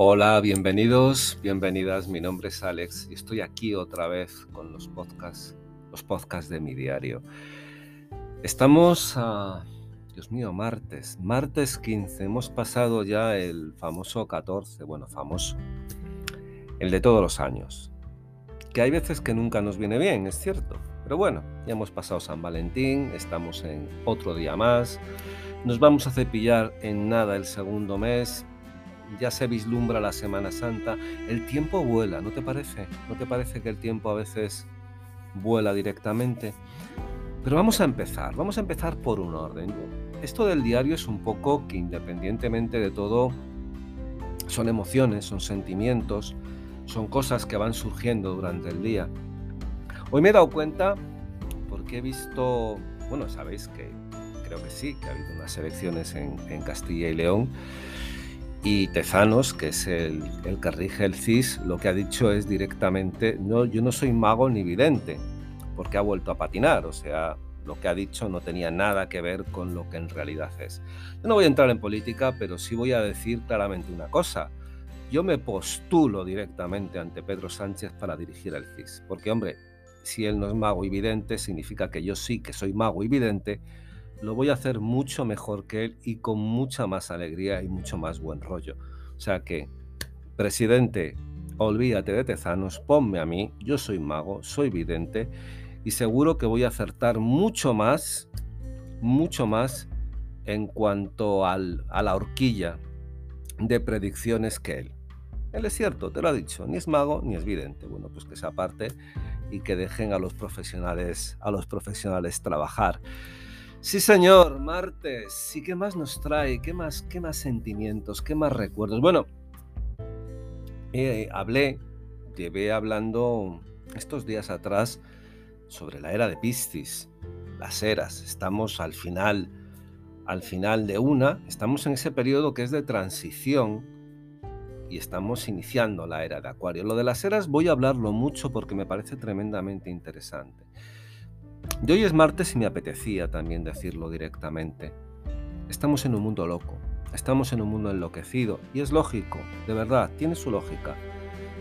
Hola, bienvenidos, bienvenidas. Mi nombre es Alex y estoy aquí otra vez con los podcasts, los podcasts de mi diario. Estamos a, Dios mío, martes, martes 15. Hemos pasado ya el famoso 14, bueno, famoso, el de todos los años. Que hay veces que nunca nos viene bien, es cierto. Pero bueno, ya hemos pasado San Valentín, estamos en otro día más. Nos vamos a cepillar en nada el segundo mes ya se vislumbra la Semana Santa, el tiempo vuela, ¿no te parece? ¿No te parece que el tiempo a veces vuela directamente? Pero vamos a empezar, vamos a empezar por un orden. Esto del diario es un poco que independientemente de todo, son emociones, son sentimientos, son cosas que van surgiendo durante el día. Hoy me he dado cuenta, porque he visto, bueno, sabéis que creo que sí, que ha habido unas elecciones en, en Castilla y León, y Tezanos, que es el, que rige el CIS, lo que ha dicho es directamente, no, yo no soy mago ni vidente, porque ha vuelto a patinar, o sea, lo que ha dicho no tenía nada que ver con lo que en realidad es. Yo no voy a entrar en política, pero sí voy a decir claramente una cosa. Yo me postulo directamente ante Pedro Sánchez para dirigir el CIS, porque hombre, si él no es mago y vidente, significa que yo sí que soy mago y vidente, lo voy a hacer mucho mejor que él y con mucha más alegría y mucho más buen rollo. O sea que, presidente, olvídate de Tezanos, ponme a mí, yo soy mago, soy vidente y seguro que voy a acertar mucho más, mucho más en cuanto al, a la horquilla de predicciones que él. Él es cierto, te lo ha dicho, ni es mago ni es vidente. Bueno, pues que se aparte y que dejen a los profesionales, a los profesionales trabajar. Sí, señor, martes. ¿Y qué más nos trae? ¿Qué más, qué más sentimientos? ¿Qué más recuerdos? Bueno, eh, hablé, llevé hablando estos días atrás sobre la era de Piscis, las eras. Estamos al final, al final de una, estamos en ese periodo que es de transición y estamos iniciando la era de Acuario. Lo de las eras voy a hablarlo mucho porque me parece tremendamente interesante. Y hoy es martes y me apetecía también decirlo directamente. Estamos en un mundo loco, estamos en un mundo enloquecido y es lógico, de verdad, tiene su lógica.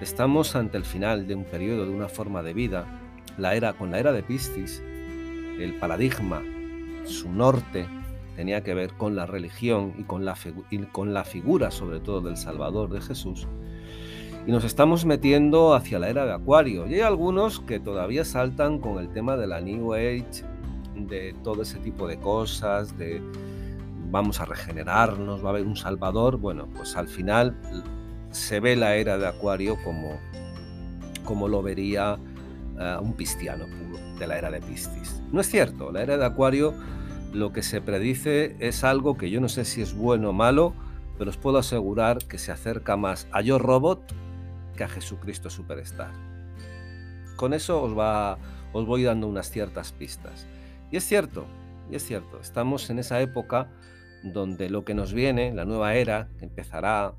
Estamos ante el final de un periodo de una forma de vida, la era con la era de Piscis, el paradigma, su norte tenía que ver con la religión y con la, y con la figura sobre todo del Salvador de Jesús y nos estamos metiendo hacia la era de Acuario. Y hay algunos que todavía saltan con el tema de la New Age, de todo ese tipo de cosas, de vamos a regenerarnos, va a haber un Salvador. Bueno, pues al final se ve la era de Acuario como, como lo vería eh, un pistiano de la era de Piscis. No es cierto, la era de Acuario lo que se predice es algo que yo no sé si es bueno o malo, pero os puedo asegurar que se acerca más a Yo Robot a Jesucristo Superstar. Con eso os, va, os voy dando unas ciertas pistas. Y es cierto, y es cierto, estamos en esa época donde lo que nos viene, la nueva era, que empezará,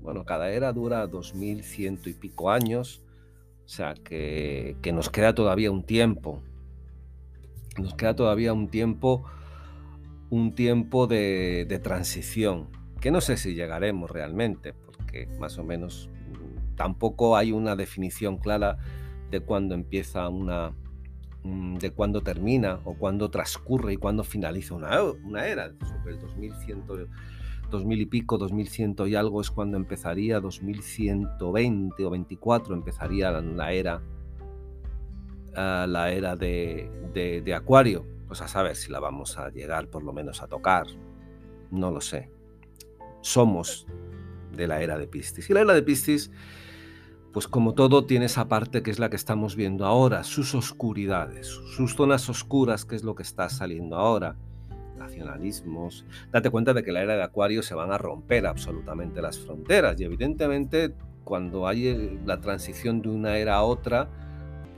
bueno, cada era dura dos mil ciento y pico años, o sea que, nos queda todavía un tiempo, nos queda todavía un tiempo, un tiempo de transición, que no sé si llegaremos realmente, porque más o menos tampoco hay una definición clara de cuándo empieza una, mm, de cuándo termina o cuándo transcurre y cuándo finaliza una, era. El 2100, 2000 y pico, 2100 y algo es cuando empezaría, 2120 o 24 empezaría la, era, ah, la era de, de Acuario. Pues a saber si la vamos a llegar por lo menos a tocar. No lo sé. Somos de la era de Piscis. Y la era de Piscis pues como todo tiene esa parte que es la que estamos viendo ahora, sus oscuridades, sus zonas oscuras, que es lo que está saliendo ahora, nacionalismos. Date cuenta de que la era de Acuario se van a romper absolutamente las fronteras y evidentemente cuando hay la transición de una era a otra,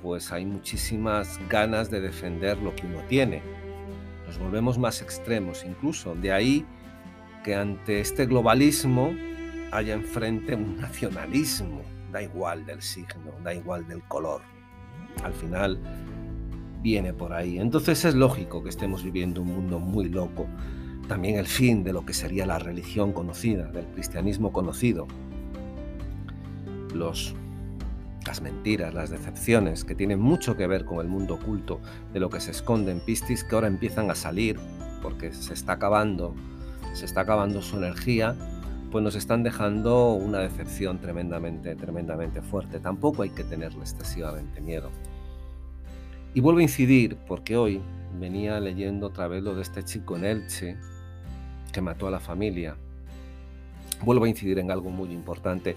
pues hay muchísimas ganas de defender lo que uno tiene. Nos volvemos más extremos incluso. De ahí que ante este globalismo haya enfrente un nacionalismo da igual del signo, da igual del color. Al final viene por ahí. Entonces es lógico que estemos viviendo un mundo muy loco. También el fin de lo que sería la religión conocida, del cristianismo conocido. los, las mentiras, las decepciones, que tienen mucho que ver con el mundo oculto de lo que se esconde en Piscis, que ahora empiezan a salir porque se está acabando, se está acabando su energía, pues nos están dejando una decepción tremendamente, tremendamente fuerte. Tampoco hay que tenerle excesivamente miedo. Y vuelvo a incidir, porque hoy venía leyendo otra vez lo de este chico en Elche que mató a la familia. Vuelvo a incidir en algo muy importante.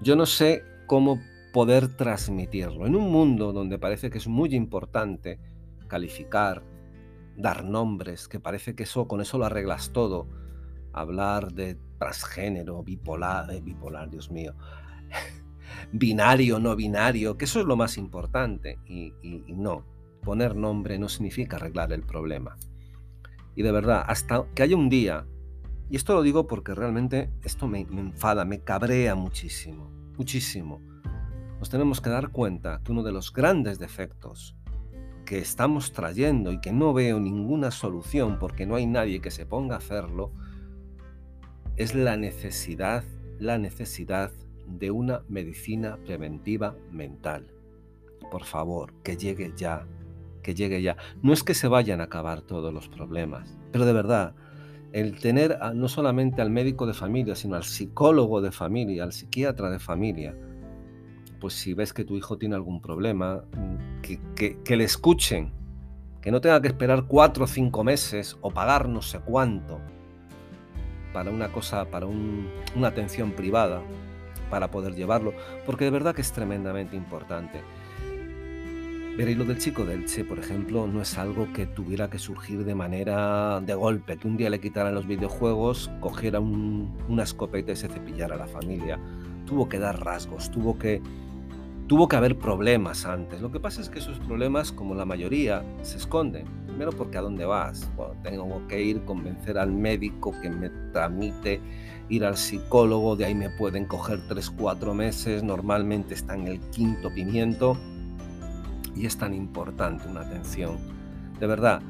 Yo no sé cómo poder transmitirlo. En un mundo donde parece que es muy importante calificar, dar nombres, que parece que eso con eso lo arreglas todo, hablar de transgénero, bipolar, eh, bipolar, Dios mío, binario, no binario, que eso es lo más importante. y no, poner nombre no significa arreglar el problema. Y de verdad, hasta que haya un día, y esto lo digo porque realmente esto me, enfada, me cabrea muchísimo, muchísimo. Nos tenemos que dar cuenta que uno de los grandes defectos que estamos trayendo y que no veo ninguna solución porque no hay nadie que se ponga a hacerlo, es la necesidad, la necesidad de una medicina preventiva mental. Por favor, que llegue ya, que llegue ya. No es que se vayan a acabar todos los problemas, pero de verdad, el tener no solamente al médico de familia, sino al psicólogo de familia, al psiquiatra de familia, pues si ves que tu hijo tiene algún problema, mm, que, que, le escuchen, que no tenga que esperar cuatro o cinco meses o pagar no sé cuánto para una cosa, para una atención privada, para poder llevarlo, porque de verdad que es tremendamente importante. Y lo del chico del Che, por ejemplo, no es algo que tuviera que surgir de manera de golpe, que un día le quitaran los videojuegos, cogiera una escopeta y se cepillara a la familia. Tuvo que dar rasgos, tuvo que, tuvo que haber problemas antes. Lo que pasa es que esos problemas, como la mayoría, se esconden. Primero porque a dónde vas. Bueno, tengo que ir, convencer al médico que me tramite, ir al psicólogo, de ahí me pueden coger 3, 4 meses, normalmente está en el quinto pimiento y es tan importante una atención. De verdad,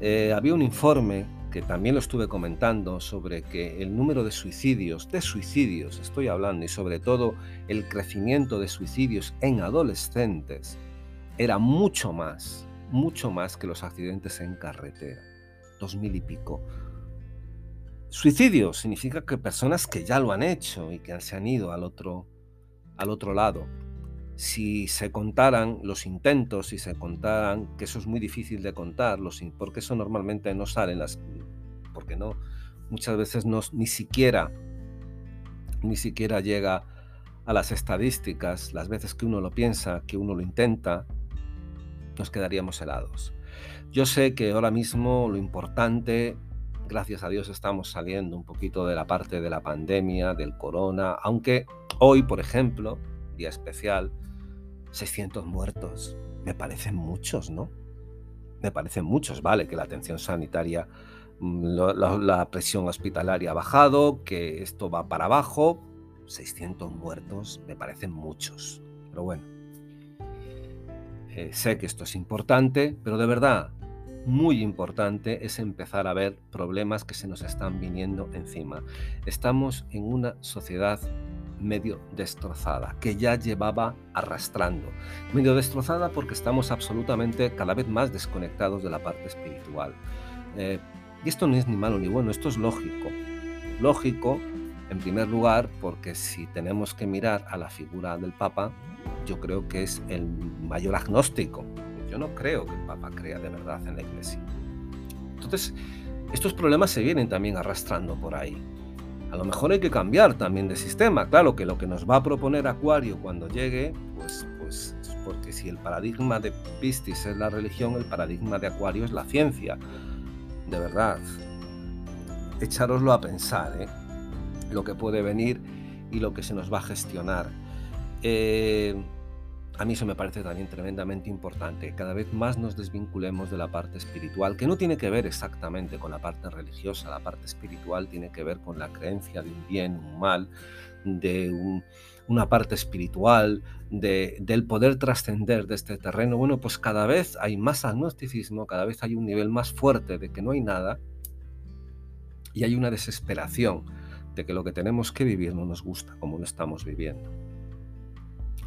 eh, había un informe que también lo estuve comentando sobre que el número de suicidios, de suicidios estoy hablando, y sobre todo el crecimiento de suicidios en adolescentes, era mucho más, mucho más que los accidentes en carretera, dos mil y pico. Suicidio significa que personas que ya lo han hecho y que se han ido al otro, al otro lado. Si se contaran los intentos, si se contaran, que eso es muy difícil de contar, porque eso normalmente no sale en las, porque no, muchas veces no, ni siquiera, ni siquiera llega a las estadísticas, las veces que uno lo piensa, que uno lo intenta, nos quedaríamos helados. Yo sé que ahora mismo lo importante, gracias a Dios estamos saliendo un poquito de la parte de la pandemia, del corona, aunque hoy, por ejemplo, día especial, 600 muertos. Me parecen muchos, ¿no? Me parecen muchos, vale, que la atención sanitaria, mm, la, presión hospitalaria ha bajado, que esto va para abajo. 600 muertos me parecen muchos. Pero bueno, eh, sé que esto es importante, pero de verdad, muy importante es empezar a ver problemas que se nos están viniendo encima. Estamos en una sociedad medio destrozada, que ya llevaba arrastrando. Medio destrozada porque estamos absolutamente cada vez más desconectados de la parte espiritual. Eh, y esto no es ni malo ni bueno, esto es lógico. Lógico, en primer lugar, porque si tenemos que mirar a la figura del Papa, yo creo que es el mayor agnóstico. Yo no creo que el Papa crea de verdad en la Iglesia. Entonces, estos problemas se vienen también arrastrando por ahí. A lo mejor hay que cambiar también de sistema. Claro que lo que nos va a proponer Acuario cuando llegue, pues, pues porque si el paradigma de Piscis es la religión, el paradigma de Acuario es la ciencia. De verdad, echároslo a pensar, ¿eh? lo que puede venir y lo que se nos va a gestionar. Eh, a mí eso me parece también tremendamente importante, cada vez más nos desvinculemos de la parte espiritual, que no tiene que ver exactamente con la parte religiosa, la parte espiritual tiene que ver con la creencia de un bien, un mal, de una parte espiritual, de, del poder trascender de este terreno. Bueno, pues cada vez hay más agnosticismo, cada vez hay un nivel más fuerte de que no hay nada y hay una desesperación de que lo que tenemos que vivir no nos gusta como lo estamos viviendo.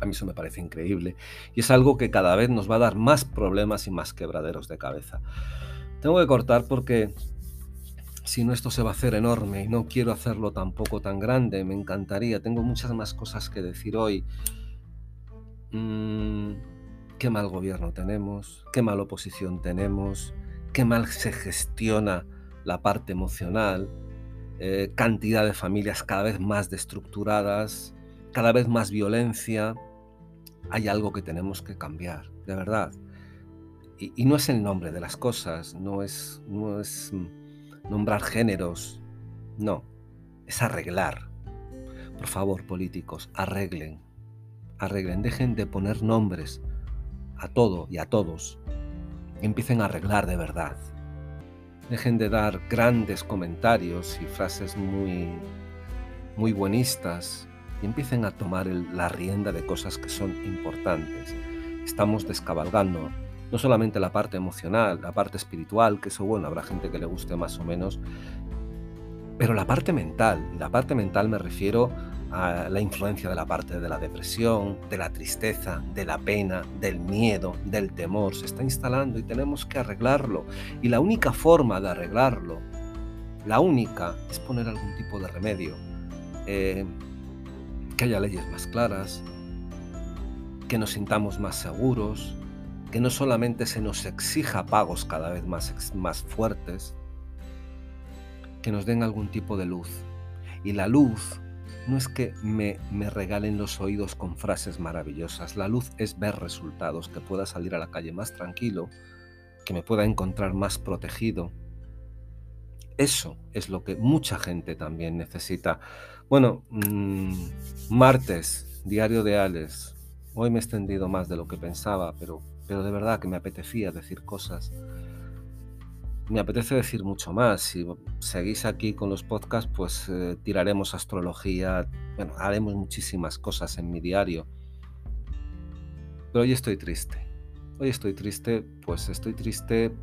A mí eso me parece increíble y es algo que cada vez nos va a dar más problemas y más quebraderos de cabeza. Tengo que cortar porque si no esto se va a hacer enorme y no quiero hacerlo tampoco tan grande, me encantaría, tengo muchas más cosas que decir hoy. Mm, qué mal gobierno tenemos, qué mala oposición tenemos, qué mal se gestiona la parte emocional, eh, cantidad de familias cada vez más destructuradas, cada vez más violencia. Hay algo que tenemos que cambiar, de verdad. Y, no es el nombre de las cosas, no es, no es mm, nombrar géneros. No, es arreglar. Por favor, políticos, arreglen. Arreglen, dejen de poner nombres a todo y a todos. Y empiecen a arreglar de verdad. Dejen de dar grandes comentarios y frases muy, muy buenistas y empiecen a tomar la rienda de cosas que son importantes. Estamos descabalgando no solamente la parte emocional, la parte espiritual, que eso bueno, habrá gente que le guste más o menos, pero la parte mental, y la parte mental me refiero a la influencia de la parte de la depresión, de la tristeza, de la pena, del miedo, del temor, se está instalando y tenemos que arreglarlo. Y la única forma de arreglarlo, la única, es poner algún tipo de remedio. Eh, que haya leyes más claras, que nos sintamos más seguros, que no solamente se nos exija pagos cada vez más, más fuertes, que nos den algún tipo de luz. Y la luz no es que me, me, regalen los oídos con frases maravillosas, la luz es ver resultados, que pueda salir a la calle más tranquilo, que me pueda encontrar más protegido. Eso es lo que mucha gente también necesita. Bueno, mmm, martes, diario de Alex. Hoy me he extendido más de lo que pensaba, pero pero de verdad que me apetecía decir cosas. Me apetece decir mucho más. Si seguís aquí con los podcasts, pues eh, tiraremos astrología, bueno, haremos muchísimas cosas en mi diario. Pero hoy estoy triste. Hoy estoy triste, pues estoy triste,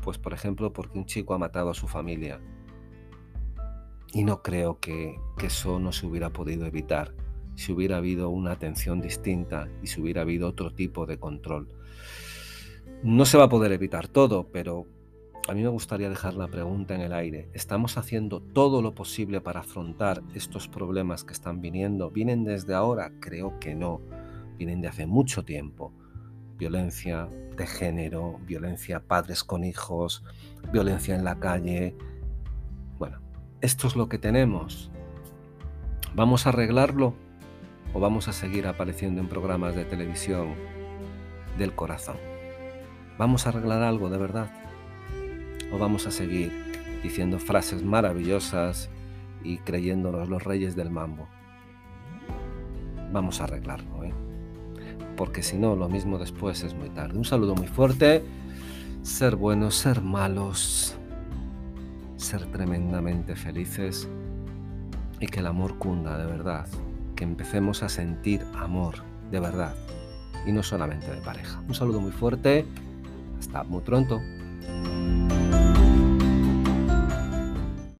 pues por ejemplo, porque un chico ha matado a su familia. Y no creo que, eso no se hubiera podido evitar si hubiera habido una atención distinta y si hubiera habido otro tipo de control. No se va a poder evitar todo, pero a mí me gustaría dejar la pregunta en el aire. ¿Estamos haciendo todo lo posible para afrontar estos problemas que están viniendo? ¿Vienen desde ahora? Creo que no. Vienen de hace mucho tiempo. Violencia de género, violencia padres con hijos, violencia en la calle. Bueno, esto es lo que tenemos. ¿Vamos a arreglarlo? o vamos a seguir apareciendo en programas de televisión del corazón? ¿Vamos a arreglar algo de verdad? ¿O vamos a seguir diciendo frases maravillosas y creyéndonos los reyes del mambo? Vamos a arreglarlo, ¿eh? Porque si no, lo mismo después es muy tarde. Un saludo muy fuerte. Ser buenos, ser malos, ser tremendamente felices y que el amor cunda de verdad que empecemos a sentir amor de verdad y no solamente de pareja. Un saludo muy fuerte, hasta muy pronto.